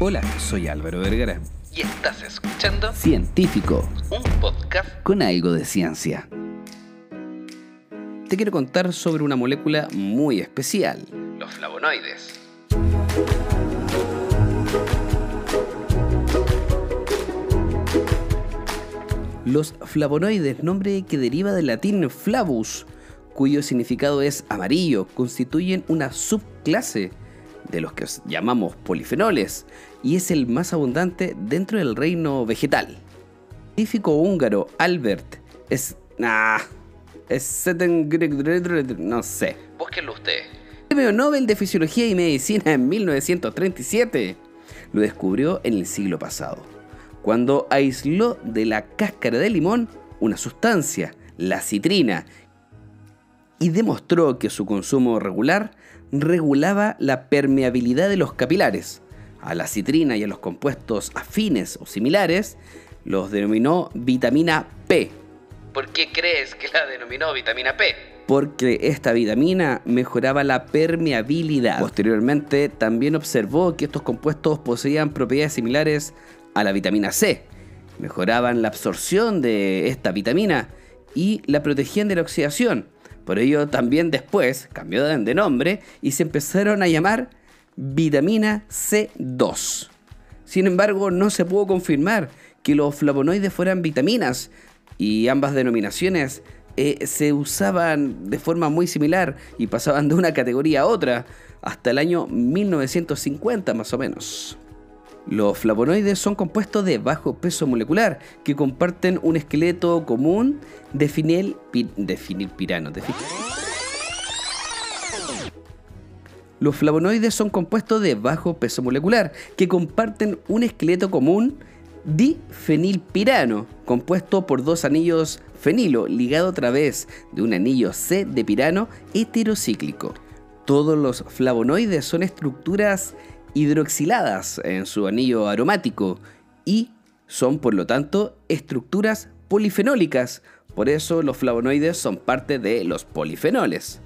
Hola, soy Álvaro Vergara. Y estás escuchando Científico, un podcast con algo de ciencia. Te quiero contar sobre una molécula muy especial. los flavonoides. Los flavonoides, nombre que deriva del latín flavus, cuyo significado es amarillo, constituyen una subclase de los que llamamos polifenoles y es el más abundante dentro del reino vegetal. El científico húngaro Albert es... Ah, es no sé. Búsquenlo usted. Premio Nobel de Fisiología y Medicina en 1937. Lo descubrió en el siglo pasado, cuando aisló de la cáscara de limón una sustancia, la citrina, y demostró que su consumo regular regulaba la permeabilidad de los capilares. A la citrina y a los compuestos afines o similares los denominó vitamina P, ¿Por qué crees que la denominó vitamina P? porque esta vitamina mejoraba la permeabilidad. Posteriormente, también observó que estos compuestos poseían propiedades similares a la vitamina C. Mejoraban la absorción de esta vitamina y la protegían de la oxidación. Por ello, también después cambió de nombre y se empezaron a llamar vitamina C2. Sin embargo, no se pudo confirmar que los flavonoides fueran vitaminas y ambas denominaciones eh, se usaban de forma muy similar y pasaban de una categoría a otra hasta el año 1950 más o menos. Los flavonoides son compuestos de bajo peso molecular que comparten un esqueleto común de finil, pi- de finilpirano. de fi- Los flavonoides son compuestos de bajo peso molecular que comparten un esqueleto común difenilpirano, compuesto por dos anillos fenilo ligado a través de un anillo C de pirano heterocíclico. Todos los flavonoides son estructuras hidroxiladas en su anillo aromático y son por lo tanto estructuras polifenólicas. Por eso los flavonoides son parte de los polifenoles.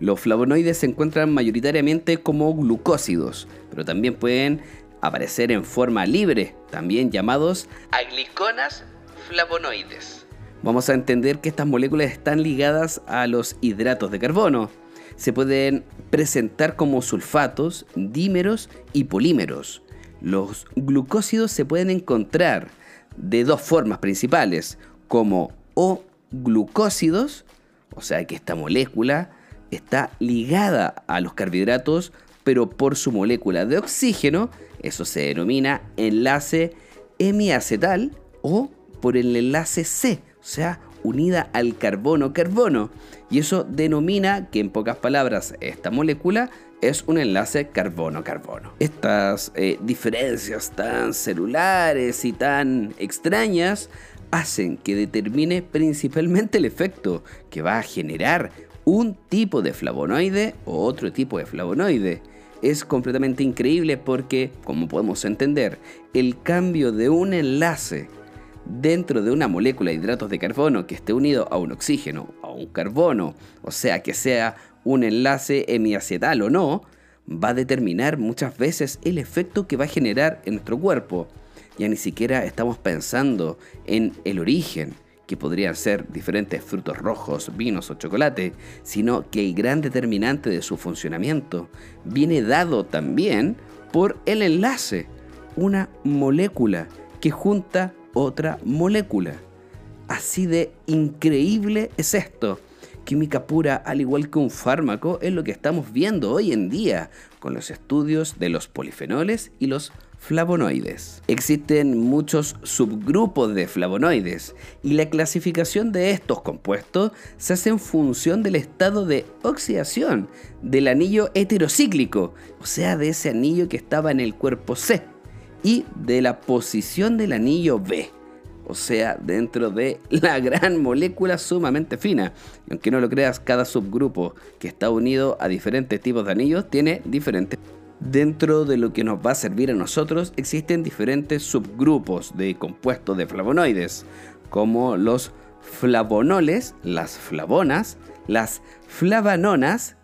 Los flavonoides se encuentran mayoritariamente como glucósidos, pero también pueden aparecer en forma libre, también llamados Agliconas flavonoides. Vamos a entender que estas moléculas están ligadas a los hidratos de carbono. Se pueden presentar como sulfatos, dímeros y polímeros. Los glucósidos se pueden encontrar de dos formas principales, como O glucósidos, o sea que esta molécula está ligada a los carbohidratos, pero por su molécula de oxígeno, eso se denomina enlace hemiacetal o por el enlace C, o sea, unida al carbono-carbono. Y eso denomina que en pocas palabras esta molécula es un enlace carbono-carbono. Estas eh, diferencias tan celulares y tan extrañas hacen que determine principalmente el efecto que va a generar un tipo de flavonoide o otro tipo de flavonoide. Es completamente increíble porque, como podemos entender, el cambio de un enlace dentro de una molécula de hidratos de carbono que esté unido a un oxígeno, a un carbono, o sea que sea un enlace hemiacetal o no, va a determinar muchas veces el efecto que va a generar en nuestro cuerpo. Ya ni siquiera estamos pensando en el origen, que podrían ser diferentes frutos rojos, vinos o chocolate, sino que el gran determinante de su funcionamiento viene dado también por el enlace, una molécula que junta otra molécula. Así de increíble es esto. Química pura, al igual que un fármaco, es lo que estamos viendo hoy en día con los estudios de los polifenoles y los flavonoides. Existen muchos subgrupos de flavonoides y la clasificación de estos compuestos se hace en función del estado de oxidación del anillo heterocíclico, o sea, de ese anillo que estaba en el cuerpo C, y de la posición del anillo B o sea, dentro de la gran molécula sumamente fina. Aunque no lo creas, cada subgrupo que está unido a diferentes tipos de anillos tiene diferentes. Dentro de lo que nos va a servir a nosotros existen diferentes subgrupos de compuestos de flavonoides, como los flavonoles, las flavonas, las flavanonas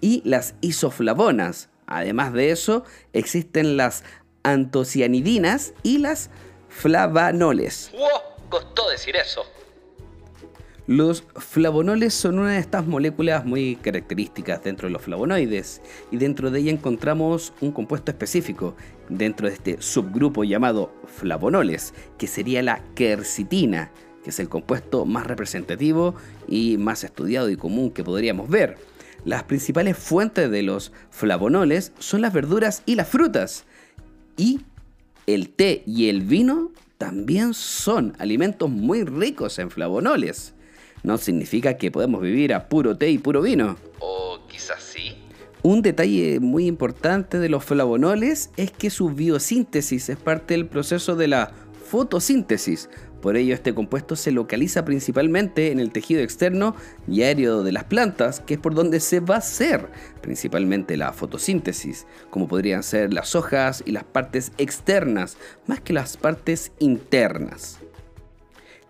y las isoflavonas. Además de eso, existen las antocianidinas y las flavanoles. ¡Wow! Costó decir eso. Los flavonoles son una de estas moléculas muy características dentro de los flavonoides y dentro de ella encontramos un compuesto específico dentro de este subgrupo llamado flavonoles, que sería la quercitina, que es el compuesto más representativo y más estudiado y común que podríamos ver. Las principales fuentes de los flavonoles son las verduras y las frutas. Y el té y el vino también son alimentos muy ricos en flavonoles no significa que podemos vivir a puro té y puro vino. O quizás sí. Un detalle muy importante de los flavonoles es que su biosíntesis es parte del proceso de la fotosíntesis. Por ello este compuesto se localiza principalmente en el tejido externo y aéreo de las plantas, que es por donde se va a hacer principalmente la fotosíntesis, como podrían ser las hojas y las partes externas, más que las partes internas.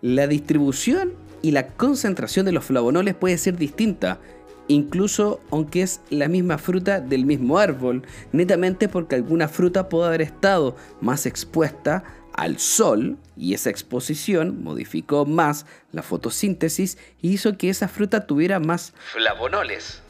La distribución y la concentración de los flavonoles puede ser distinta, incluso aunque es la misma fruta del mismo árbol, netamente porque alguna fruta puede haber estado más expuesta al sol y esa exposición modificó más la fotosíntesis y hizo que esa fruta tuviera más flavonoles.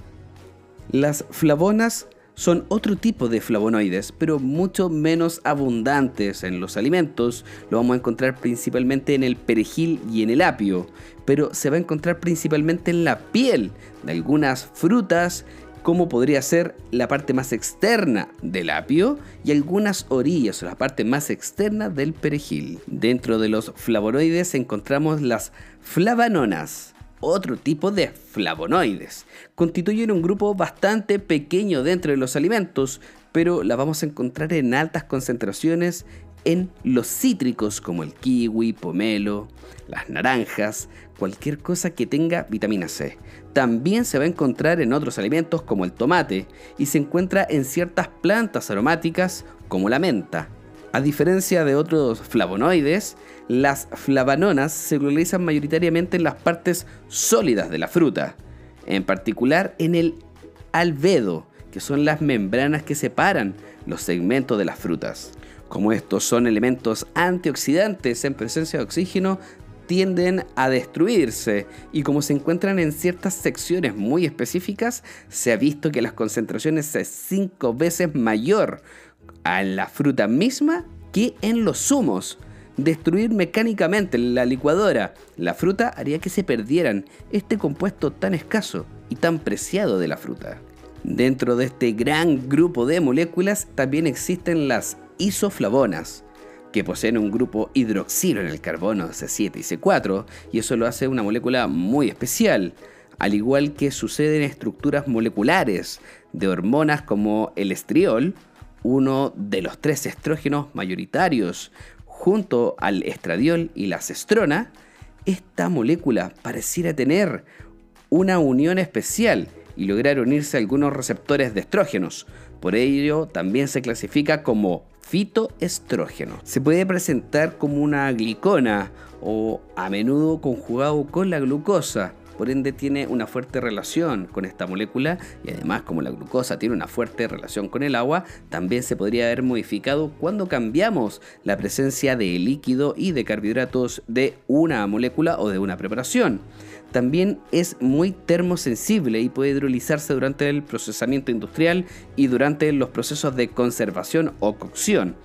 Las flavonas son otro tipo de flavonoides, pero mucho menos abundantes en los alimentos. Lo vamos a encontrar principalmente en el perejil y en el apio, pero se va a encontrar principalmente en la piel de algunas frutas, como podría ser la parte más externa del apio y algunas orillas o la parte más externa del perejil. Dentro de los flavonoides encontramos las flavanonas otro tipo de flavonoides. Constituyen un grupo bastante pequeño dentro de los alimentos, pero la vamos a encontrar en altas concentraciones en los cítricos como el kiwi, pomelo, las naranjas, cualquier cosa que tenga vitamina C. También se va a encontrar en otros alimentos como el tomate y se encuentra en ciertas plantas aromáticas como la menta. A diferencia de otros flavonoides, las flavanonas se localizan mayoritariamente en las partes sólidas de la fruta, en particular en el albedo, que son las membranas que separan los segmentos de las frutas. Como estos son elementos antioxidantes en presencia de oxígeno, tienden a destruirse y como se encuentran en ciertas secciones muy específicas, se ha visto que las concentraciones es 5 veces mayor en la fruta misma que en los zumos. Destruir mecánicamente la licuadora la fruta haría que se perdieran este compuesto tan escaso y tan preciado de la fruta. Dentro de este gran grupo de moléculas también existen las isoflavonas, que poseen un grupo hidroxilo en el carbono C7 y C4, y eso lo hace una molécula muy especial, al igual que sucede en estructuras moleculares de hormonas como el estriol, uno de los tres estrógenos mayoritarios, junto al estradiol y la cestrona, esta molécula pareciera tener una unión especial y lograr unirse a algunos receptores de estrógenos. Por ello, también se clasifica como fitoestrógeno. Se puede presentar como una glicona o a menudo conjugado con la glucosa por ende tiene una fuerte relación con esta molécula y además como la glucosa tiene una fuerte relación con el agua, también se podría haber modificado cuando cambiamos la presencia de líquido y de carbohidratos de una molécula o de una preparación. También es muy termosensible y puede hidrolizarse durante el procesamiento industrial y durante los procesos de conservación o cocción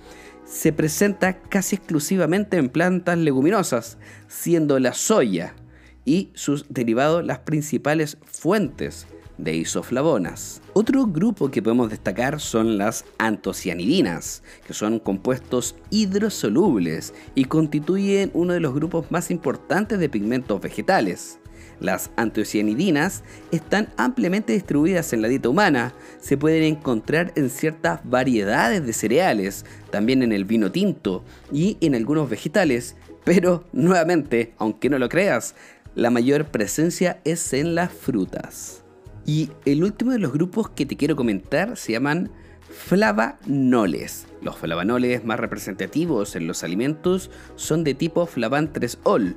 se presenta casi exclusivamente en plantas leguminosas, siendo la soya, y sus derivados las principales fuentes de isoflavonas. Otro grupo que podemos destacar son las antocianidinas, que son compuestos hidrosolubles y constituyen uno de los grupos más importantes de pigmentos vegetales. Las antocianidinas están ampliamente distribuidas en la dieta humana, se pueden encontrar en ciertas variedades de cereales, también en el vino tinto y en algunos vegetales, pero nuevamente, aunque no lo creas, la mayor presencia es en las frutas. Y el último de los grupos que te quiero comentar se llaman flavanoles. Los flavanoles más representativos en los alimentos son de tipo flavan 3-ol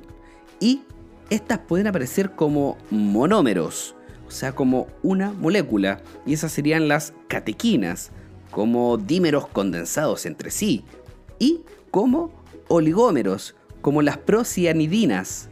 y estas pueden aparecer como monómeros, o sea, como una molécula, y esas serían las catequinas, como dímeros condensados entre sí, y como oligómeros, como las procianidinas,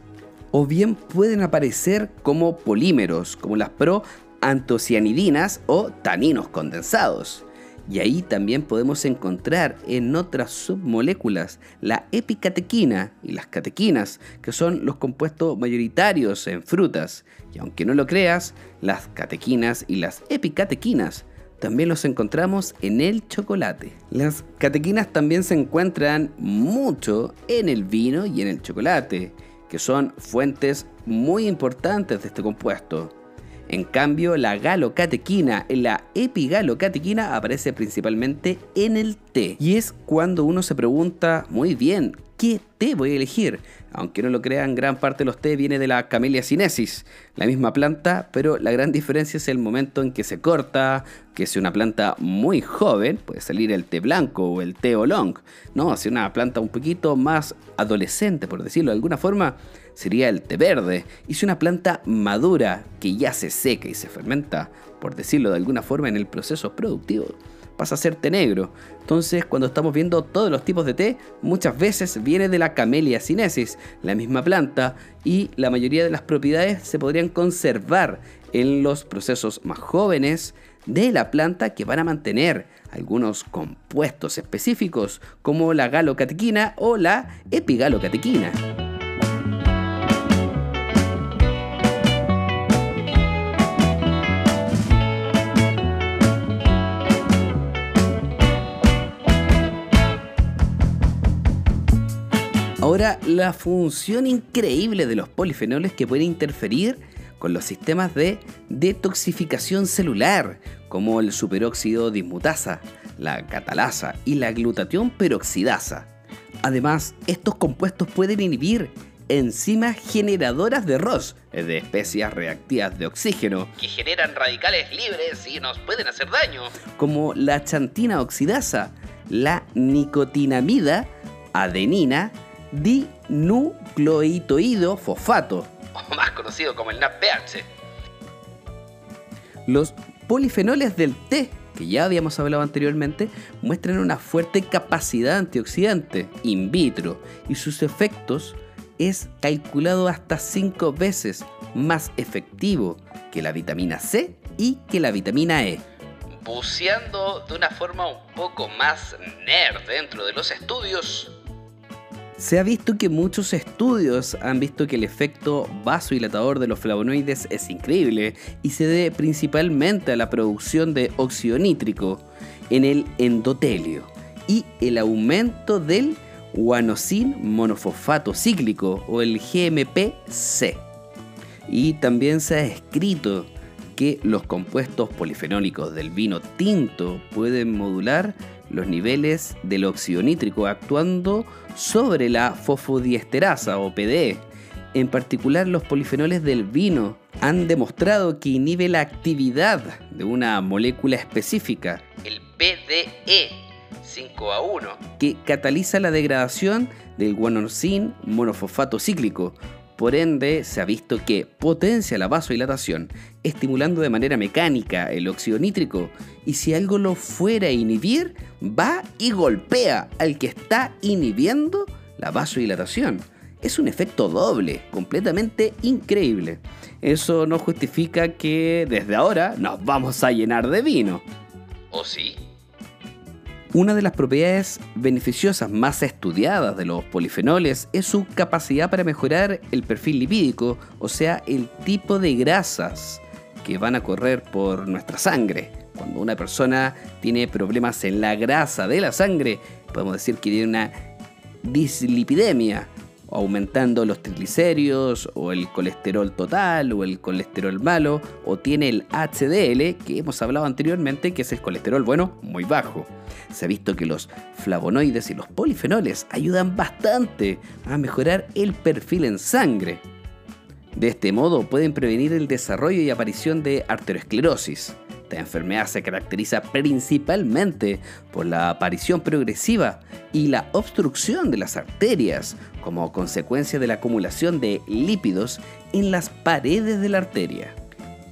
o bien pueden aparecer como polímeros, como las proantocianidinas o taninos condensados. Y ahí también podemos encontrar en otras submoléculas la epicatequina y las catequinas, que son los compuestos mayoritarios en frutas. Y aunque no lo creas, las catequinas y las epicatequinas también los encontramos en el chocolate. Las catequinas también se encuentran mucho en el vino y en el chocolate, que son fuentes muy importantes de este compuesto. En cambio, la galocatequina, la epigalocatequina aparece principalmente en el té. Y es cuando uno se pregunta, muy bien, ¿qué té voy a elegir? Aunque no lo crean, gran parte de los té viene de la Camellia sinensis, la misma planta, pero la gran diferencia es el momento en que se corta, que si una planta muy joven, puede salir el té blanco o el té oolong, no, si una planta un poquito más adolescente, por decirlo de alguna forma, sería el té verde. Y si una planta madura, que ya se seca y se fermenta, por decirlo de alguna forma, en el proceso productivo, pasa a ser té negro. Entonces, cuando estamos viendo todos los tipos de té, muchas veces viene de la Camellia sinensis, la misma planta, y la mayoría de las propiedades se podrían conservar en los procesos más jóvenes de la planta que van a mantener algunos compuestos específicos como la galocatequina o la epigalocatequina. Ahora, la función increíble de los polifenoles que pueden interferir con los sistemas de detoxificación celular, como el superóxido dismutasa, la catalasa y la glutatión peroxidasa. Además, estos compuestos pueden inhibir enzimas generadoras de ROS, de especies reactivas de oxígeno, que generan radicales libres y nos pueden hacer daño, como la chantina oxidasa, la nicotinamida, adenina, dinucleotido fosfato, o más conocido como el NADPH. Los polifenoles del té, que ya habíamos hablado anteriormente, muestran una fuerte capacidad antioxidante in vitro y sus efectos es calculado hasta 5 veces más efectivo que la vitamina C y que la vitamina E. Buceando de una forma un poco más nerd dentro de los estudios, se ha visto que muchos estudios han visto que el efecto vasodilatador de los flavonoides es increíble y se debe principalmente a la producción de óxido nítrico en el endotelio y el aumento del guanosin monofosfato cíclico o el GMP-C. Y también se ha escrito que los compuestos polifenólicos del vino tinto pueden modular los niveles del óxido nítrico actuando sobre la fosfodiesterasa o PDE. En particular, los polifenoles del vino han demostrado que inhibe la actividad de una molécula específica, el PDE 5A1, que cataliza la degradación del guanosin monofosfato cíclico, por ende, se ha visto que potencia la vasodilatación, estimulando de manera mecánica el óxido nítrico, y si algo lo fuera a inhibir, va y golpea al que está inhibiendo la vasodilatación. Es un efecto doble, completamente increíble. Eso no justifica que desde ahora nos vamos a llenar de vino. ¿O sí? Una de las propiedades beneficiosas más estudiadas de los polifenoles es su capacidad para mejorar el perfil lipídico, o sea, el tipo de grasas que van a correr por nuestra sangre. Cuando una persona tiene problemas en la grasa de la sangre, podemos decir que tiene una dislipidemia, aumentando los triglicéridos o el colesterol total o el colesterol malo o tiene el HDL que hemos hablado anteriormente que es el colesterol bueno muy bajo. Se ha visto que los flavonoides y los polifenoles ayudan bastante a mejorar el perfil en sangre. De este modo pueden prevenir el desarrollo y aparición de arteriosclerosis. Esta enfermedad se caracteriza principalmente por la aparición progresiva y la obstrucción de las arterias como consecuencia de la acumulación de lípidos en las paredes de la arteria.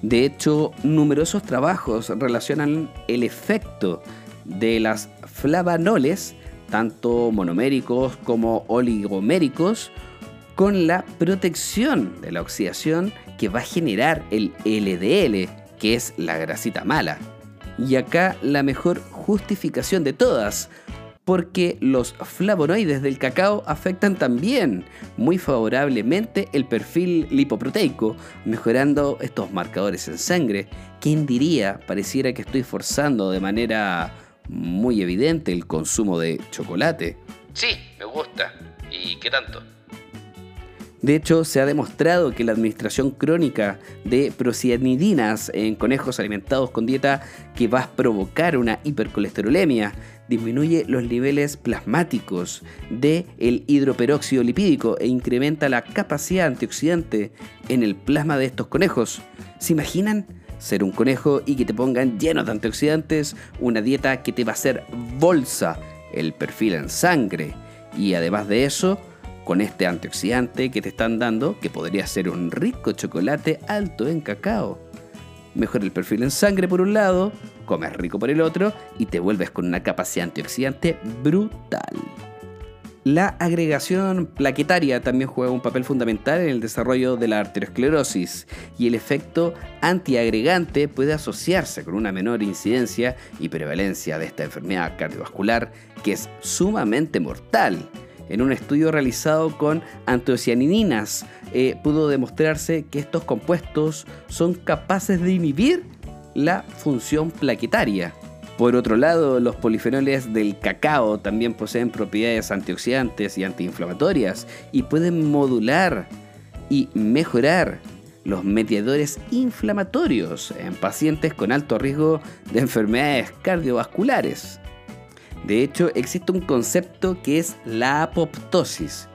De hecho, numerosos trabajos relacionan el efecto de las flavanoles, tanto monoméricos como oligoméricos, con la protección de la oxidación que va a generar el LDL, que es la grasita mala. Y acá la mejor justificación de todas, porque los flavonoides del cacao afectan también muy favorablemente el perfil lipoproteico, mejorando estos marcadores en sangre. ¿Quién diría? Pareciera que estoy forzando de manera muy evidente el consumo de chocolate. Sí, me gusta. ¿Y qué tanto? De hecho, se ha demostrado que la administración crónica de procianidinas en conejos alimentados con dieta que va a provocar una hipercolesterolemia disminuye los niveles plasmáticos del el hidroperóxido lipídico e incrementa la capacidad antioxidante en el plasma de estos conejos. ¿Se imaginan? Ser un conejo y que te pongan llenos de antioxidantes, una dieta que te va a hacer bolsa el perfil en sangre. Y además de eso, con este antioxidante que te están dando, que podría ser un rico chocolate alto en cacao. Mejora el perfil en sangre por un lado, comes rico por el otro y te vuelves con una capacidad antioxidante brutal. La agregación plaquetaria también juega un papel fundamental en el desarrollo de la arteriosclerosis y el efecto antiagregante puede asociarse con una menor incidencia y prevalencia de esta enfermedad cardiovascular que es sumamente mortal en un estudio realizado con antocianinas eh, pudo demostrarse que estos compuestos son capaces de inhibir la función plaquetaria. Por otro lado, los polifenoles del cacao también poseen propiedades antioxidantes y antiinflamatorias y pueden modular y mejorar los mediadores inflamatorios en pacientes con alto riesgo de enfermedades cardiovasculares. De hecho, existe un concepto que es la apoptosis,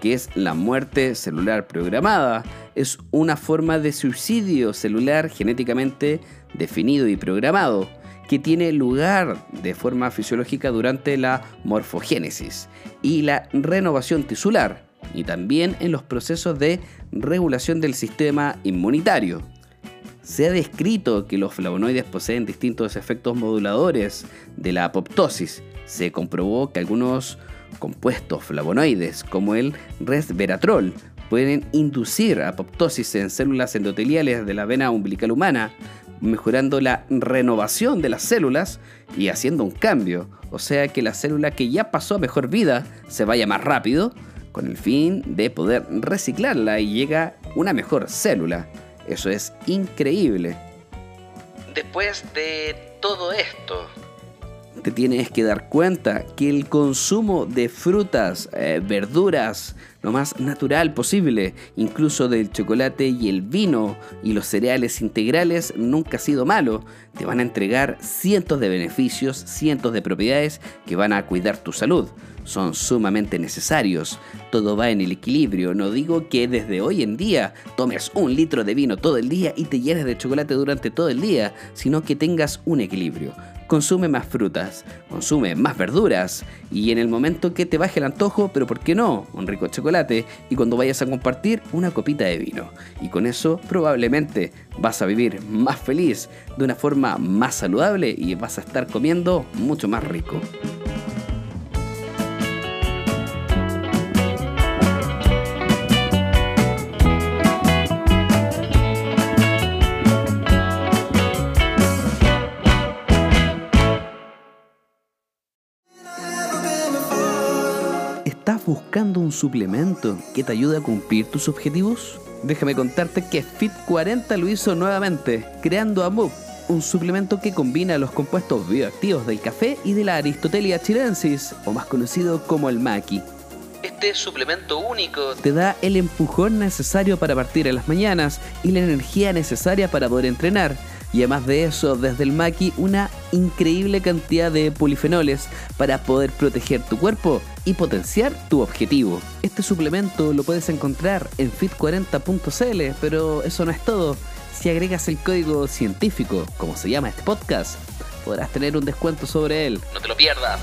que es la muerte celular programada. Es una forma de suicidio celular genéticamente definido y programado, que tiene lugar de forma fisiológica durante la morfogénesis y la renovación tisular, y también en los procesos de regulación del sistema inmunitario. Se ha descrito que los flavonoides poseen distintos efectos moduladores de la apoptosis, se comprobó que algunos compuestos flavonoides, como el resveratrol, pueden inducir apoptosis en células endoteliales de la vena umbilical humana, mejorando la renovación de las células y haciendo un cambio, o sea que la célula que ya pasó a mejor vida se vaya más rápido, con el fin de poder reciclarla y llega una mejor célula. Eso es increíble. Después de todo esto, te tienes que dar cuenta que el consumo de frutas, eh, verduras, lo más natural posible, incluso del chocolate y el vino y los cereales integrales, nunca ha sido malo. Te van a entregar cientos de beneficios, cientos de propiedades que van a cuidar tu salud. Son sumamente necesarios. Todo va en el equilibrio. No digo que desde hoy en día tomes un litro de vino todo el día y te llenes de chocolate durante todo el día, sino que tengas un equilibrio consume más frutas, consume más verduras y en el momento que te baje el antojo, pero ¿por qué no? Un rico chocolate y cuando vayas a compartir una copita de vino. Y con eso probablemente vas a vivir más feliz, de una forma más saludable y vas a estar comiendo mucho más rico. Buscando un suplemento que te ayude a cumplir tus objetivos? Déjame contarte que Fit 40 lo hizo nuevamente, creando AMUP, un suplemento que combina los compuestos bioactivos del café y de la Aristotelia chilensis, o más conocido como el maqui. Este suplemento único te da el empujón necesario para partir en las mañanas y la energía necesaria para poder entrenar y además de eso, desde el Maki, una increíble cantidad de polifenoles para poder proteger tu cuerpo y potenciar tu objetivo. Este suplemento lo puedes encontrar en fit40.cl, pero eso no es todo. Si agregas el código científico, como se llama este podcast, podrás tener un descuento sobre él. No te lo pierdas.